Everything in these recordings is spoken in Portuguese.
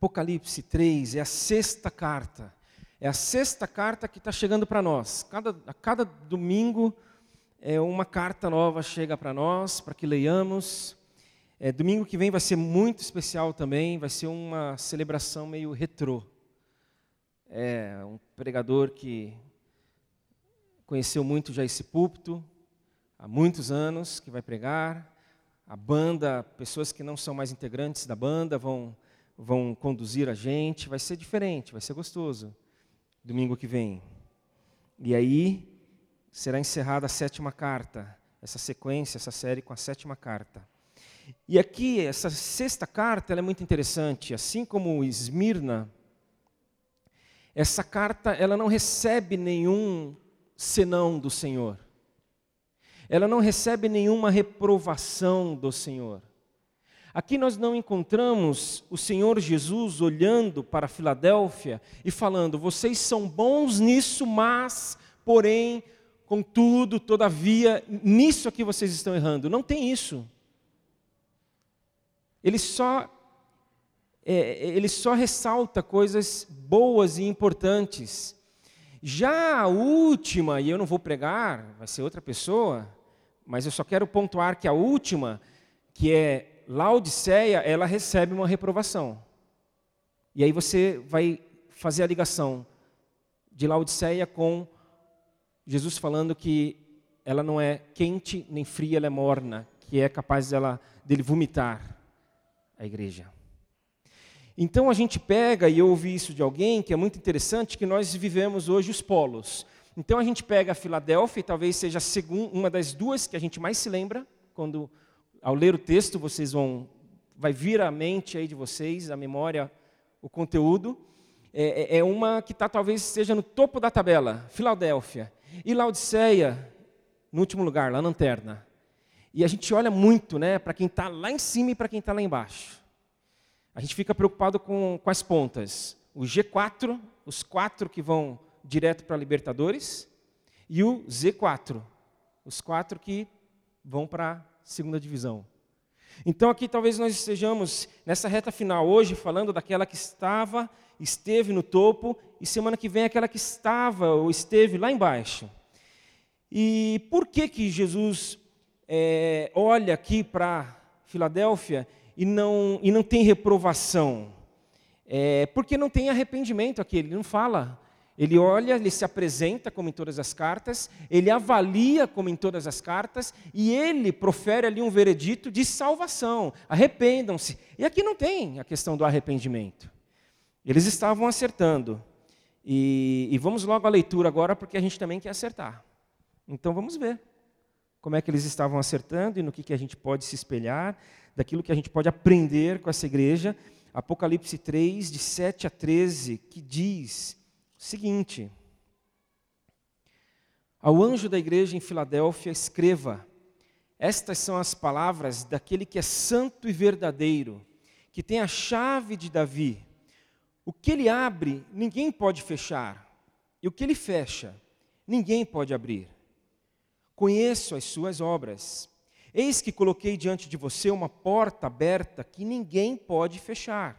Apocalipse 3 é a sexta carta. É a sexta carta que está chegando para nós. Cada, a cada domingo é uma carta nova chega para nós, para que leiamos. É, domingo que vem vai ser muito especial também, vai ser uma celebração meio retrô. É um pregador que conheceu muito já esse púlpito, há muitos anos, que vai pregar. A banda, pessoas que não são mais integrantes da banda vão, vão conduzir a gente. Vai ser diferente, vai ser gostoso domingo que vem. E aí será encerrada a sétima carta, essa sequência, essa série com a sétima carta. E aqui, essa sexta carta é muito interessante. Assim como Esmirna, essa carta ela não recebe nenhum senão do Senhor. Ela não recebe nenhuma reprovação do Senhor. Aqui nós não encontramos o Senhor Jesus olhando para Filadélfia e falando: vocês são bons nisso, mas, porém, contudo, todavia, nisso aqui vocês estão errando. Não tem isso. Ele só, é, ele só ressalta coisas boas e importantes. Já a última, e eu não vou pregar, vai ser outra pessoa, mas eu só quero pontuar que a última, que é Laodiceia, ela recebe uma reprovação. E aí você vai fazer a ligação de Laodiceia com Jesus falando que ela não é quente nem fria, ela é morna, que é capaz dela, dele vomitar a igreja. Então a gente pega, e eu ouvi isso de alguém, que é muito interessante, que nós vivemos hoje os polos. Então a gente pega a Filadélfia, e talvez seja uma das duas que a gente mais se lembra, quando ao ler o texto, vocês vão vai vir à mente aí de vocês, a memória, o conteúdo. É, é, é uma que está talvez seja no topo da tabela, Filadélfia. E Laodiceia, no último lugar, lá na lanterna. E a gente olha muito né, para quem está lá em cima e para quem está lá embaixo. A gente fica preocupado com, com as pontas. O G4, os quatro que vão direto para Libertadores, e o Z4, os quatro que vão para segunda divisão. Então aqui talvez nós estejamos nessa reta final hoje falando daquela que estava, esteve no topo e semana que vem aquela que estava ou esteve lá embaixo. E por que que Jesus é, olha aqui para Filadélfia e não e não tem reprovação? É, porque não tem arrependimento aqui. Ele não fala ele olha, ele se apresenta, como em todas as cartas, ele avalia, como em todas as cartas, e ele profere ali um veredito de salvação. Arrependam-se. E aqui não tem a questão do arrependimento. Eles estavam acertando. E, e vamos logo à leitura agora, porque a gente também quer acertar. Então vamos ver como é que eles estavam acertando e no que, que a gente pode se espelhar, daquilo que a gente pode aprender com essa igreja. Apocalipse 3, de 7 a 13, que diz seguinte: Ao anjo da igreja em Filadélfia, escreva: Estas são as palavras daquele que é santo e verdadeiro, que tem a chave de Davi. O que ele abre, ninguém pode fechar, e o que ele fecha, ninguém pode abrir. Conheço as suas obras. Eis que coloquei diante de você uma porta aberta que ninguém pode fechar.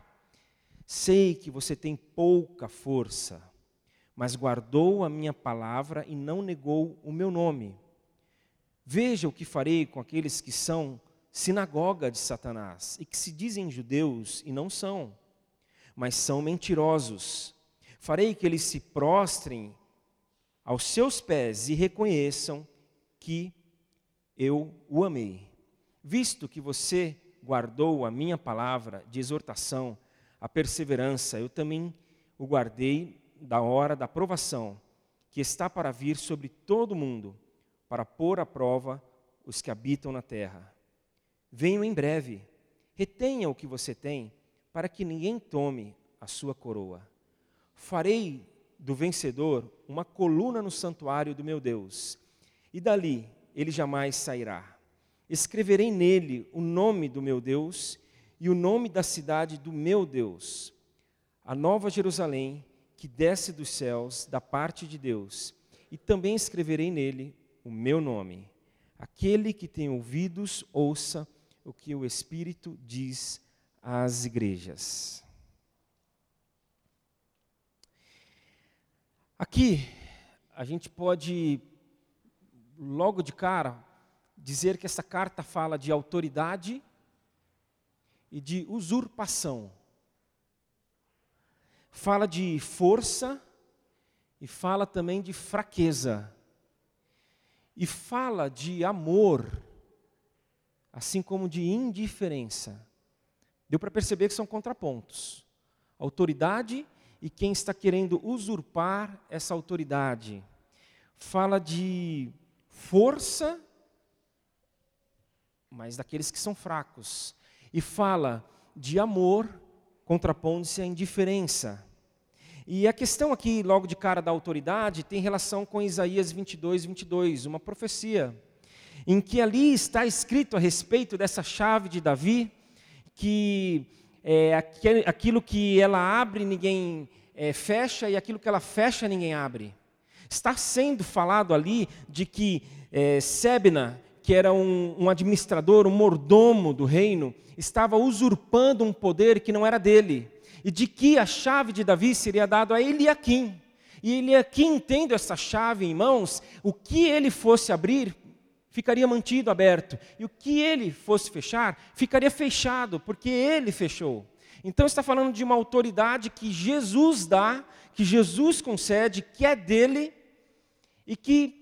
Sei que você tem pouca força mas guardou a minha palavra e não negou o meu nome. Veja o que farei com aqueles que são sinagoga de Satanás e que se dizem judeus e não são, mas são mentirosos. Farei que eles se prostrem aos seus pés e reconheçam que eu o amei. Visto que você guardou a minha palavra de exortação, a perseverança, eu também o guardei da hora da provação que está para vir sobre todo o mundo, para pôr à prova os que habitam na terra. Venho em breve, retenha o que você tem, para que ninguém tome a sua coroa. Farei do vencedor uma coluna no santuário do meu Deus, e dali ele jamais sairá. Escreverei nele o nome do meu Deus e o nome da cidade do meu Deus, a nova Jerusalém que desce dos céus da parte de Deus, e também escreverei nele o meu nome. Aquele que tem ouvidos, ouça o que o Espírito diz às igrejas. Aqui, a gente pode, logo de cara, dizer que essa carta fala de autoridade e de usurpação. Fala de força e fala também de fraqueza. E fala de amor, assim como de indiferença. Deu para perceber que são contrapontos. Autoridade e quem está querendo usurpar essa autoridade. Fala de força, mas daqueles que são fracos. E fala de amor, contrapondo-se à indiferença. E a questão aqui, logo de cara da autoridade, tem relação com Isaías 22, 22, uma profecia, em que ali está escrito a respeito dessa chave de Davi, que é, aquilo que ela abre, ninguém é, fecha, e aquilo que ela fecha, ninguém abre. Está sendo falado ali de que é, Sebna, que era um, um administrador, um mordomo do reino, estava usurpando um poder que não era dele, e de que a chave de Davi seria dada a Eliakim. E Eliakim, tendo essa chave em mãos, o que ele fosse abrir, ficaria mantido aberto. E o que ele fosse fechar, ficaria fechado, porque ele fechou. Então está falando de uma autoridade que Jesus dá, que Jesus concede, que é dele, e que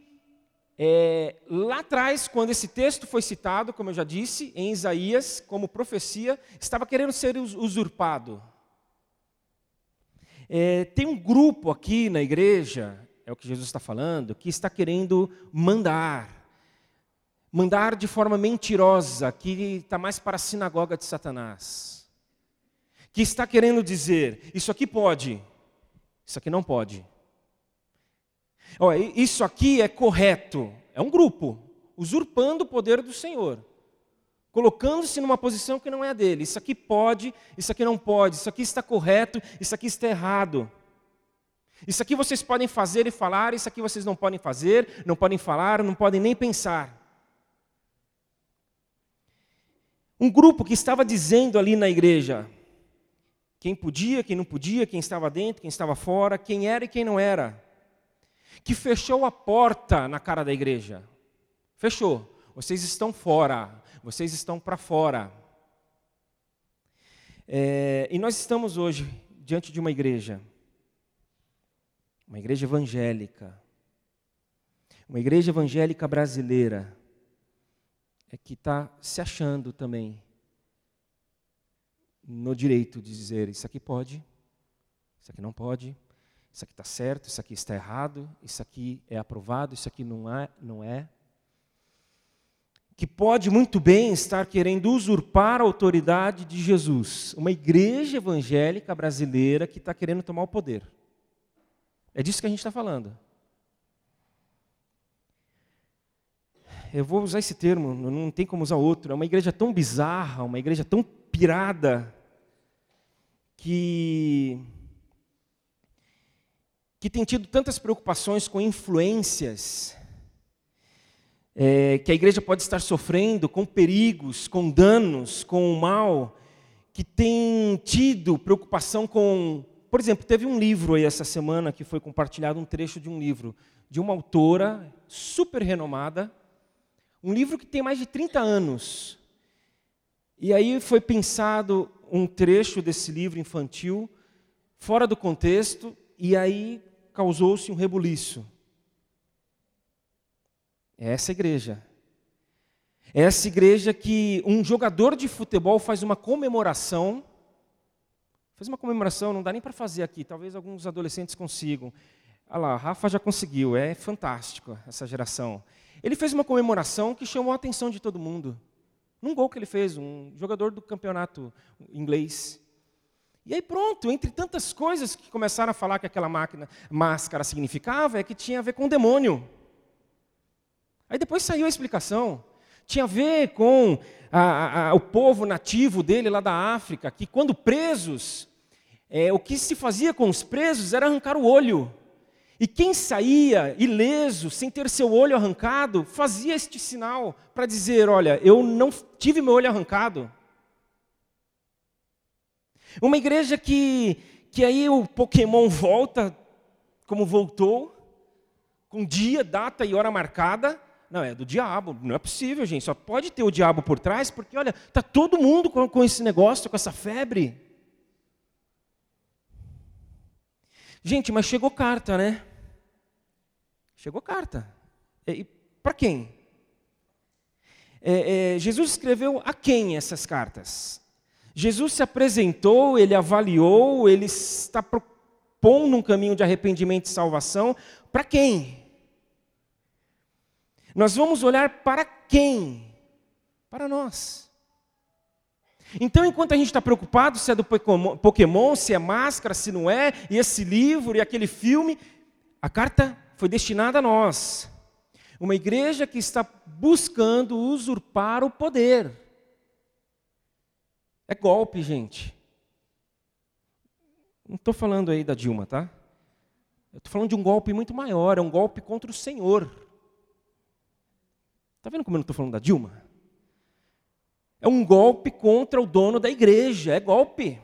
é, lá atrás, quando esse texto foi citado, como eu já disse, em Isaías, como profecia, estava querendo ser usurpado. É, tem um grupo aqui na igreja, é o que Jesus está falando, que está querendo mandar mandar de forma mentirosa, que está mais para a sinagoga de Satanás, que está querendo dizer: isso aqui pode, isso aqui não pode. Olha, isso aqui é correto, é um grupo, usurpando o poder do Senhor, colocando-se numa posição que não é a dele. Isso aqui pode, isso aqui não pode, isso aqui está correto, isso aqui está errado. Isso aqui vocês podem fazer e falar, isso aqui vocês não podem fazer, não podem falar, não podem nem pensar. Um grupo que estava dizendo ali na igreja quem podia, quem não podia, quem estava dentro, quem estava fora, quem era e quem não era. Que fechou a porta na cara da igreja. Fechou. Vocês estão fora. Vocês estão para fora. É, e nós estamos hoje diante de uma igreja. Uma igreja evangélica. Uma igreja evangélica brasileira é que está se achando também no direito de dizer: isso aqui pode, isso aqui não pode, isso aqui está certo, isso aqui está errado, isso aqui é aprovado, isso aqui não é, não é. Que pode muito bem estar querendo usurpar a autoridade de Jesus. Uma igreja evangélica brasileira que está querendo tomar o poder. É disso que a gente está falando. eu vou usar esse termo, não tem como usar outro, é uma igreja tão bizarra, uma igreja tão pirada, que, que tem tido tantas preocupações com influências, é, que a igreja pode estar sofrendo com perigos, com danos, com o mal, que tem tido preocupação com. Por exemplo, teve um livro aí essa semana que foi compartilhado, um trecho de um livro, de uma autora super renomada, um livro que tem mais de 30 anos. E aí foi pensado um trecho desse livro infantil fora do contexto e aí causou-se um rebuliço. É essa igreja. É essa igreja que um jogador de futebol faz uma comemoração. Faz uma comemoração, não dá nem para fazer aqui, talvez alguns adolescentes consigam. Olha lá, Rafa já conseguiu, é fantástico essa geração. Ele fez uma comemoração que chamou a atenção de todo mundo. Num gol que ele fez, um jogador do campeonato inglês. E aí pronto, entre tantas coisas que começaram a falar que aquela máquina, máscara significava, é que tinha a ver com o demônio. Aí depois saiu a explicação. Tinha a ver com a, a, o povo nativo dele lá da África, que quando presos, é, o que se fazia com os presos era arrancar o olho. E quem saía ileso, sem ter seu olho arrancado, fazia este sinal para dizer: Olha, eu não tive meu olho arrancado. Uma igreja que, que aí o Pokémon volta como voltou, com dia, data e hora marcada. Não, é do diabo. Não é possível, gente. Só pode ter o diabo por trás, porque, olha, está todo mundo com, com esse negócio, com essa febre. Gente, mas chegou carta, né? Chegou carta. E, para quem? É, é, Jesus escreveu a quem essas cartas? Jesus se apresentou, ele avaliou, ele está propondo um caminho de arrependimento e salvação. Para quem? Nós vamos olhar para quem? Para nós. Então, enquanto a gente está preocupado se é do Pokémon, se é máscara, se não é, e esse livro e aquele filme, a carta foi destinada a nós. Uma igreja que está buscando usurpar o poder. É golpe, gente. Não estou falando aí da Dilma, tá? Eu estou falando de um golpe muito maior, é um golpe contra o Senhor. Está vendo como eu não estou falando da Dilma? É um golpe contra o dono da igreja, é golpe.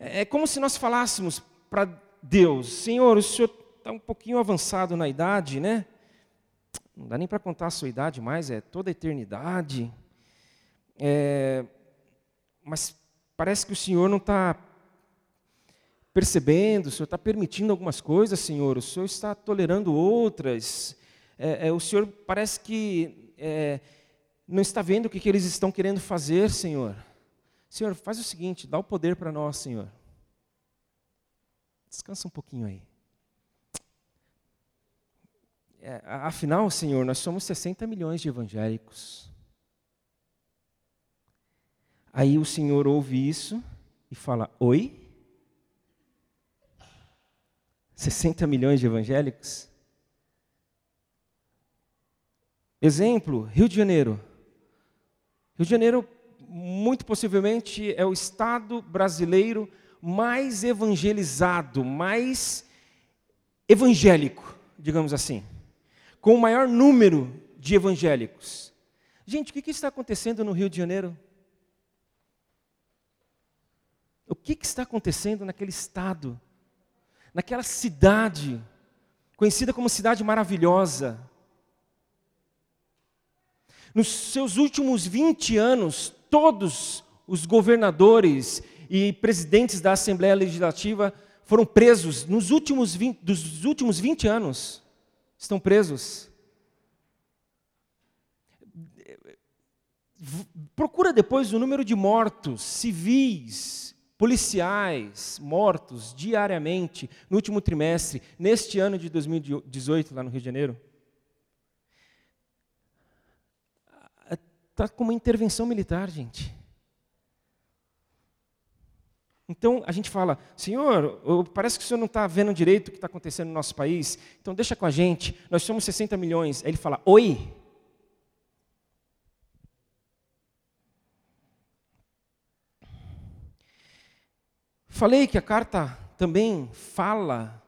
É como se nós falássemos para Deus: Senhor, o senhor está um pouquinho avançado na idade, né? Não dá nem para contar a sua idade mais, é toda a eternidade. É, mas parece que o Senhor não está percebendo, o Senhor está permitindo algumas coisas, Senhor, o Senhor está tolerando outras. É, é, o Senhor parece que é, não está vendo o que, que eles estão querendo fazer, Senhor. Senhor, faz o seguinte, dá o poder para nós, Senhor. Descansa um pouquinho aí. É, afinal, Senhor, nós somos 60 milhões de evangélicos. Aí o Senhor ouve isso e fala: Oi? 60 milhões de evangélicos? Exemplo: Rio de Janeiro. Rio de Janeiro, muito possivelmente, é o estado brasileiro mais evangelizado, mais evangélico, digamos assim com o maior número de evangélicos. Gente, o que, está acontecendo no Rio de Janeiro? O que, que está acontecendo naquele estado, naquela cidade, conhecida como cidade maravilhosa? Nos seus últimos 20 anos, todos os governadores e presidentes da Assembleia Legislativa foram presos nos últimos 20, dos últimos 20 anos estão presos. Procura depois o número de mortos civis, policiais mortos diariamente no último trimestre, neste ano de 2018, lá no Rio de Janeiro. Está como uma intervenção militar, gente. Então a gente fala, Senhor, parece que o Senhor não está vendo direito o que está acontecendo no nosso país, então deixa com a gente, nós somos 60 milhões. Aí ele fala, oi? Falei que a carta também fala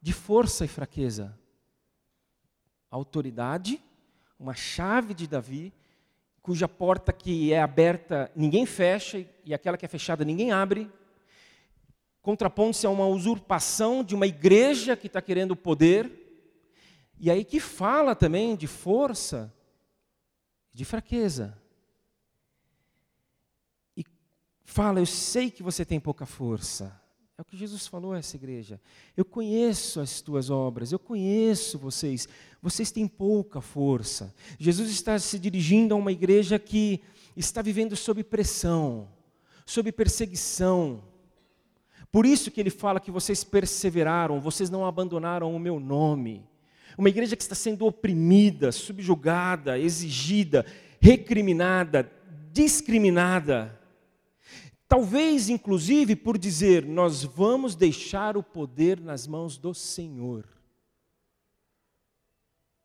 de força e fraqueza. Autoridade, uma chave de Davi, cuja porta que é aberta ninguém fecha e aquela que é fechada ninguém abre contrapondo-se a uma usurpação de uma igreja que está querendo poder, e aí que fala também de força, de fraqueza. E fala, eu sei que você tem pouca força. É o que Jesus falou a essa igreja. Eu conheço as tuas obras, eu conheço vocês. Vocês têm pouca força. Jesus está se dirigindo a uma igreja que está vivendo sob pressão, sob perseguição, por isso que ele fala que vocês perseveraram, vocês não abandonaram o meu nome. Uma igreja que está sendo oprimida, subjugada, exigida, recriminada, discriminada. Talvez, inclusive, por dizer: nós vamos deixar o poder nas mãos do Senhor.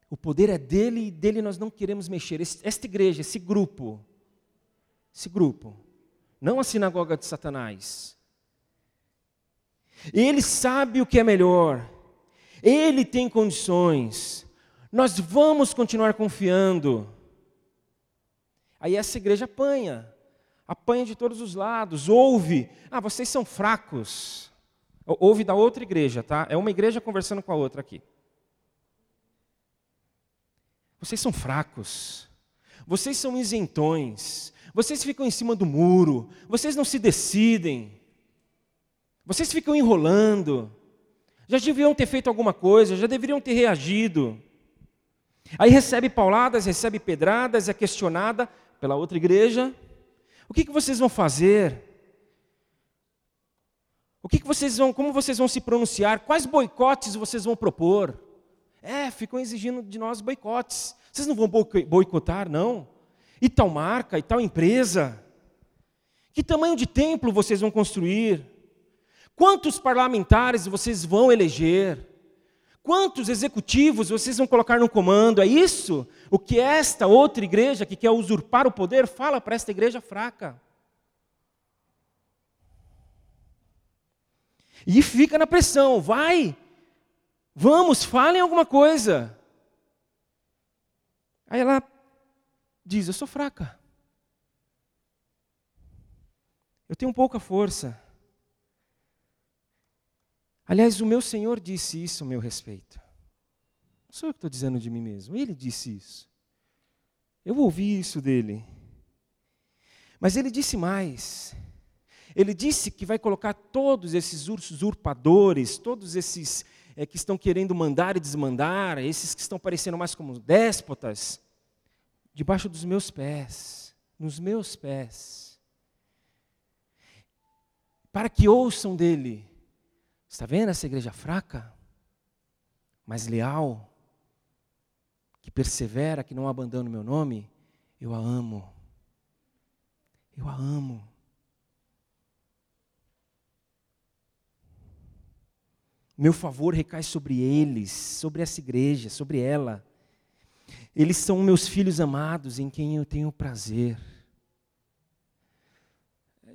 O poder é dele e dele nós não queremos mexer. Esta igreja, esse grupo, esse grupo, não a sinagoga de Satanás, ele sabe o que é melhor. Ele tem condições. Nós vamos continuar confiando. Aí essa igreja apanha. Apanha de todos os lados. Ouve. Ah, vocês são fracos. Ouve da outra igreja, tá? É uma igreja conversando com a outra aqui. Vocês são fracos. Vocês são isentões. Vocês ficam em cima do muro. Vocês não se decidem. Vocês ficam enrolando. Já deviam ter feito alguma coisa, já deveriam ter reagido. Aí recebe pauladas, recebe pedradas, é questionada pela outra igreja. O que, que vocês vão fazer? O que, que vocês vão, como vocês vão se pronunciar? Quais boicotes vocês vão propor? É, ficam exigindo de nós boicotes. Vocês não vão boicotar, não? E tal marca, e tal empresa? Que tamanho de templo vocês vão construir? Quantos parlamentares vocês vão eleger? Quantos executivos vocês vão colocar no comando? É isso o que esta outra igreja que quer usurpar o poder fala para esta igreja fraca. E fica na pressão, vai, vamos, falem alguma coisa. Aí ela diz: Eu sou fraca. Eu tenho pouca força. Aliás, o meu Senhor disse isso a meu respeito. Não sou eu que estou dizendo de mim mesmo, ele disse isso. Eu ouvi isso dele. Mas ele disse mais. Ele disse que vai colocar todos esses usurpadores, todos esses é, que estão querendo mandar e desmandar, esses que estão parecendo mais como déspotas, debaixo dos meus pés, nos meus pés, para que ouçam dele. Está vendo essa igreja fraca, mas leal, que persevera, que não abandona o meu nome? Eu a amo. Eu a amo. Meu favor recai sobre eles, sobre essa igreja, sobre ela. Eles são meus filhos amados em quem eu tenho prazer.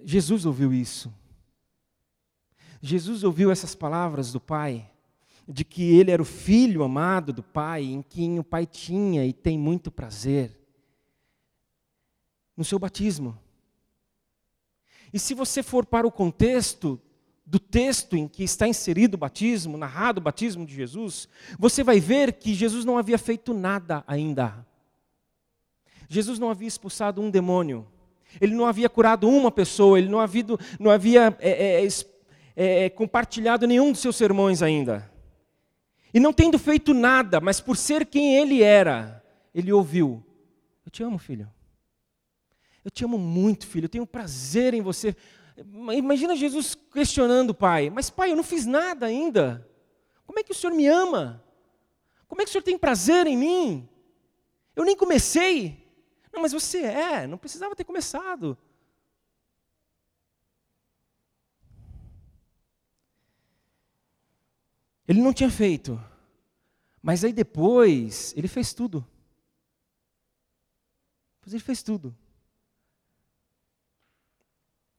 Jesus ouviu isso. Jesus ouviu essas palavras do Pai, de que ele era o filho amado do Pai, em quem o Pai tinha e tem muito prazer, no seu batismo. E se você for para o contexto do texto em que está inserido o batismo, narrado o batismo de Jesus, você vai ver que Jesus não havia feito nada ainda. Jesus não havia expulsado um demônio, ele não havia curado uma pessoa, ele não havia, não havia é, é, é, é, compartilhado nenhum dos seus sermões ainda. E não tendo feito nada, mas por ser quem ele era, ele ouviu: Eu te amo, filho. Eu te amo muito, filho. Eu tenho prazer em você. Imagina Jesus questionando o pai: Mas pai, eu não fiz nada ainda. Como é que o senhor me ama? Como é que o senhor tem prazer em mim? Eu nem comecei. Não, mas você é, não precisava ter começado. Ele não tinha feito. Mas aí depois, ele fez tudo. Depois ele fez tudo.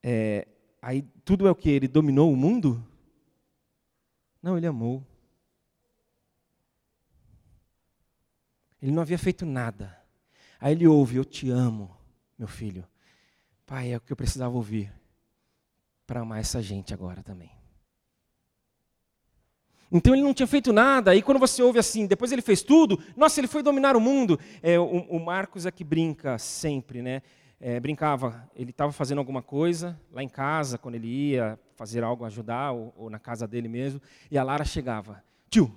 É, aí tudo é o que? Ele dominou o mundo? Não, ele amou. Ele não havia feito nada. Aí ele ouve: Eu te amo, meu filho. Pai, é o que eu precisava ouvir para amar essa gente agora também. Então ele não tinha feito nada, aí quando você ouve assim, depois ele fez tudo, nossa, ele foi dominar o mundo. É, o, o Marcos é que brinca sempre, né? é, brincava, ele estava fazendo alguma coisa lá em casa, quando ele ia fazer algo, ajudar, ou, ou na casa dele mesmo, e a Lara chegava: Tio, o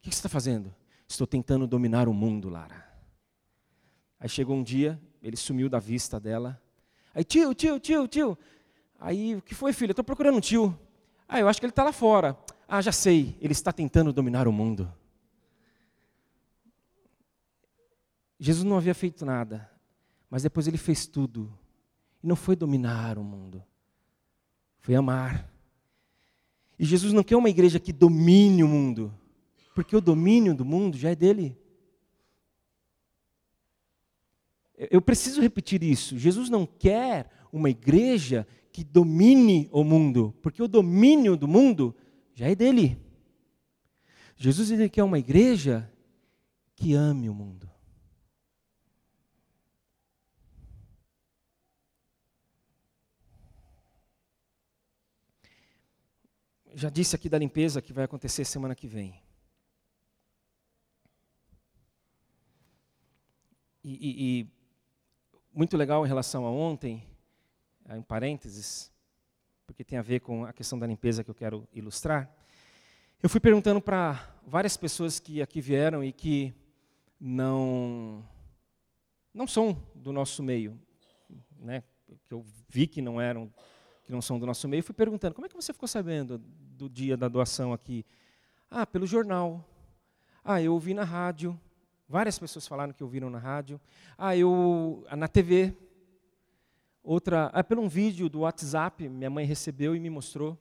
que, que você está fazendo? Estou tentando dominar o mundo, Lara. Aí chegou um dia, ele sumiu da vista dela. Aí, tio, tio, tio, tio. Aí, o que foi, filho? Estou procurando um tio. Ah, eu acho que ele está lá fora. Ah, já sei, ele está tentando dominar o mundo. Jesus não havia feito nada. Mas depois ele fez tudo. E não foi dominar o mundo, foi amar. E Jesus não quer uma igreja que domine o mundo, porque o domínio do mundo já é dele. Eu preciso repetir isso. Jesus não quer uma igreja que domine o mundo, porque o domínio do mundo já é dele. Jesus ele quer uma igreja que ame o mundo. já disse aqui da limpeza que vai acontecer semana que vem. E, e, e muito legal em relação a ontem, em parênteses, porque tem a ver com a questão da limpeza que eu quero ilustrar. Eu fui perguntando para várias pessoas que aqui vieram e que não não são do nosso meio, né? Que eu vi que não eram, que não são do nosso meio, fui perguntando: como é que você ficou sabendo do dia da doação aqui? Ah, pelo jornal. Ah, eu ouvi na rádio. Várias pessoas falaram que ouviram na rádio. Ah, eu na TV. Outra, ah, pelo um vídeo do WhatsApp, minha mãe recebeu e me mostrou.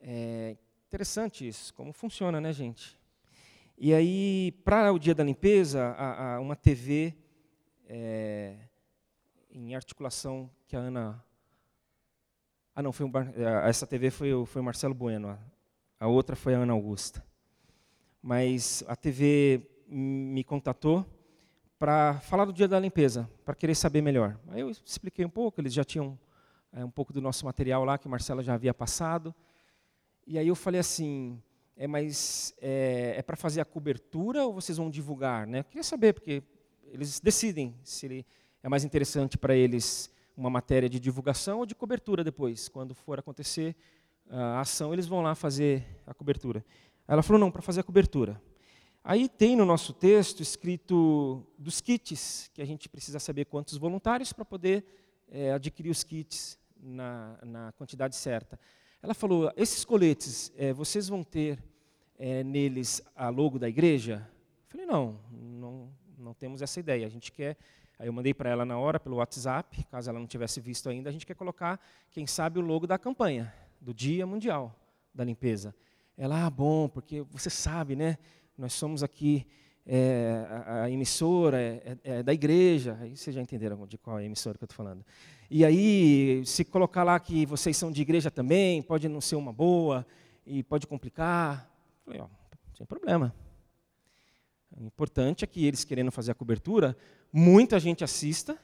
É interessante isso, como funciona, né, gente? E aí, para o dia da limpeza, a, a, uma TV é, em articulação que a Ana. Ah, não, foi um, é, essa TV foi, foi o Marcelo Bueno, a, a outra foi a Ana Augusta. Mas a TV me contatou para falar do dia da limpeza, para querer saber melhor. Aí eu expliquei um pouco, eles já tinham é, um pouco do nosso material lá que o Marcelo já havia passado. E aí eu falei assim, é, mas é, é para fazer a cobertura ou vocês vão divulgar? Né? Eu queria saber, porque eles decidem se ele, é mais interessante para eles uma matéria de divulgação ou de cobertura depois. Quando for acontecer a ação, eles vão lá fazer a cobertura. Ela falou, não, para fazer a cobertura. Aí tem no nosso texto escrito dos kits, que a gente precisa saber quantos voluntários para poder é, adquirir os kits na, na quantidade certa. Ela falou: esses coletes, é, vocês vão ter é, neles a logo da igreja? Eu falei: não, não, não temos essa ideia. A gente quer. Aí eu mandei para ela na hora pelo WhatsApp, caso ela não tivesse visto ainda, a gente quer colocar, quem sabe, o logo da campanha, do Dia Mundial da Limpeza. Ela, ah, bom, porque você sabe, né? Nós somos aqui é, a, a, emissora é, é, é, da igreja, aí vocês já entenderam de qual é a emissora que eu estou falando. E aí, se colocar lá que vocês são de igreja também, pode não ser uma boa, e pode complicar. Falei, ó, sem problema. O importante é que eles querendo fazer a cobertura, muita gente assista,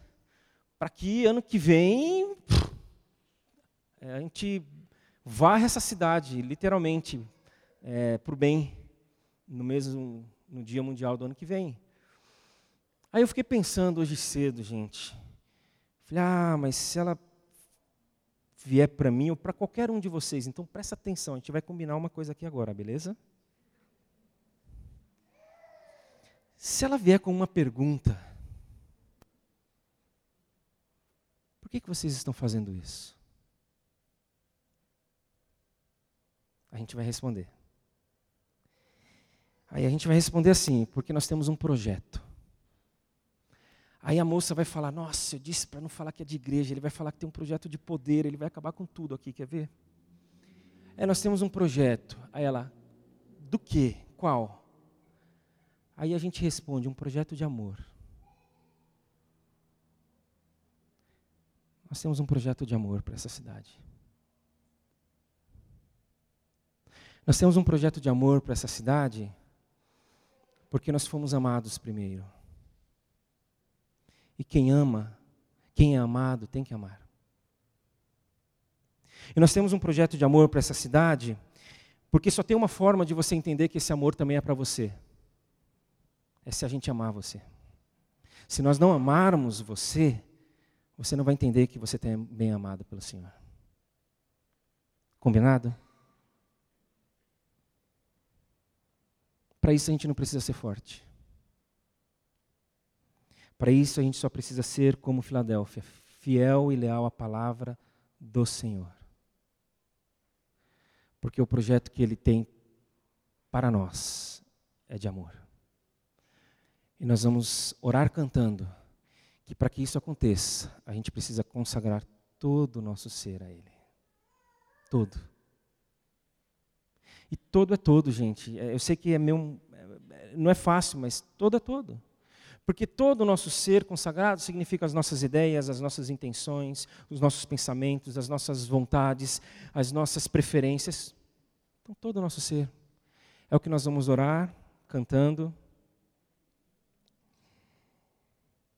para que ano que vem é, a gente varre essa cidade, literalmente, é, para o bem, no mesmo no Dia Mundial do ano que vem. Aí eu fiquei pensando hoje cedo, gente. Falei, ah, mas se ela vier para mim ou para qualquer um de vocês, então presta atenção, a gente vai combinar uma coisa aqui agora, beleza? Se ela vier com uma pergunta, por que, que vocês estão fazendo isso? A gente vai responder. Aí a gente vai responder assim, porque nós temos um projeto. Aí a moça vai falar: Nossa, eu disse para não falar que é de igreja, ele vai falar que tem um projeto de poder, ele vai acabar com tudo aqui, quer ver? É, nós temos um projeto. Aí ela: Do que? Qual? Aí a gente responde: Um projeto de amor. Nós temos um projeto de amor para essa cidade. Nós temos um projeto de amor para essa cidade porque nós fomos amados primeiro. E quem ama, quem é amado, tem que amar. E nós temos um projeto de amor para essa cidade, porque só tem uma forma de você entender que esse amor também é para você. É se a gente amar você. Se nós não amarmos você, você não vai entender que você é bem amado pelo Senhor. Combinado? Para isso a gente não precisa ser forte. Para isso a gente só precisa ser como Filadélfia, fiel e leal à palavra do Senhor. Porque o projeto que ele tem para nós é de amor. E nós vamos orar cantando que para que isso aconteça, a gente precisa consagrar todo o nosso ser a ele. Todo. E todo é todo, gente. É, eu sei que é meu, é, não é fácil, mas todo é todo. Porque todo o nosso ser consagrado significa as nossas ideias, as nossas intenções, os nossos pensamentos, as nossas vontades, as nossas preferências. Então, todo o nosso ser. É o que nós vamos orar, cantando.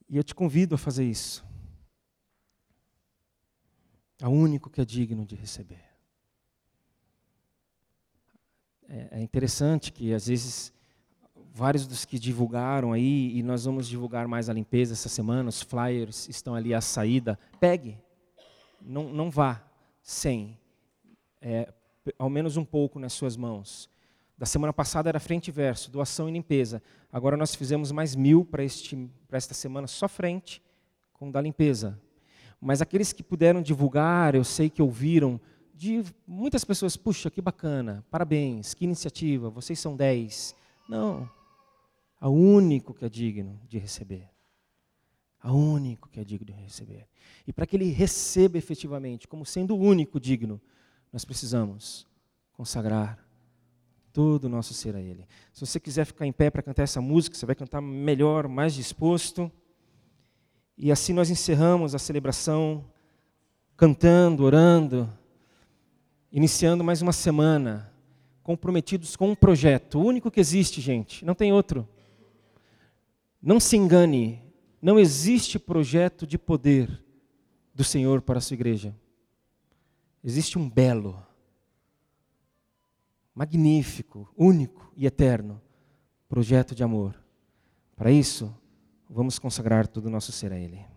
E eu te convido a fazer isso. É o único que é digno de receber. É, é interessante que às vezes vários dos que divulgaram aí, e nós vamos divulgar mais a limpeza essa semana, os flyers estão ali à saída. Pegue, não, não vá sem, é, ao menos um pouco nas suas mãos. Da semana passada era frente e verso, doação e limpeza. Agora nós fizemos mais mil para esta semana, só frente com da limpeza. Mas aqueles que puderam divulgar, eu sei que ouviram de muitas pessoas, puxa, que bacana, parabéns, que iniciativa, vocês são dez. Não, ao único que é digno de receber. Ao único que é digno de receber. E para que ele receba efetivamente, como sendo o único digno, nós precisamos consagrar todo o nosso ser a Ele. Se você quiser ficar em pé para cantar essa música, você vai cantar melhor, mais disposto. E assim nós encerramos a celebração, cantando, orando, iniciando mais uma semana, comprometidos com um projeto, o único que existe, gente, não tem outro. Não se engane, não existe projeto de poder do Senhor para a sua igreja. Existe um belo magnífico, único e eterno projeto de amor. Para isso, vamos consagrar todo o nosso ser a Ele.